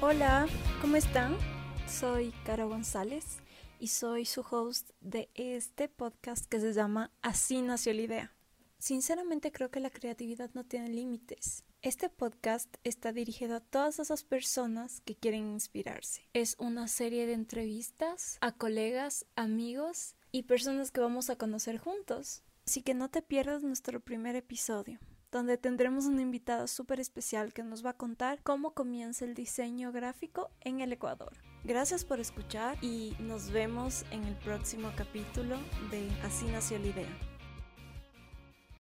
Hola, ¿cómo están? Soy Caro González y soy su host de este podcast que se llama Así nació la idea. Sinceramente creo que la creatividad no tiene límites. Este podcast está dirigido a todas esas personas que quieren inspirarse. Es una serie de entrevistas a colegas, amigos y personas que vamos a conocer juntos. Así que no te pierdas nuestro primer episodio donde tendremos una invitada súper especial que nos va a contar cómo comienza el diseño gráfico en el Ecuador. Gracias por escuchar y nos vemos en el próximo capítulo de Así nació la idea.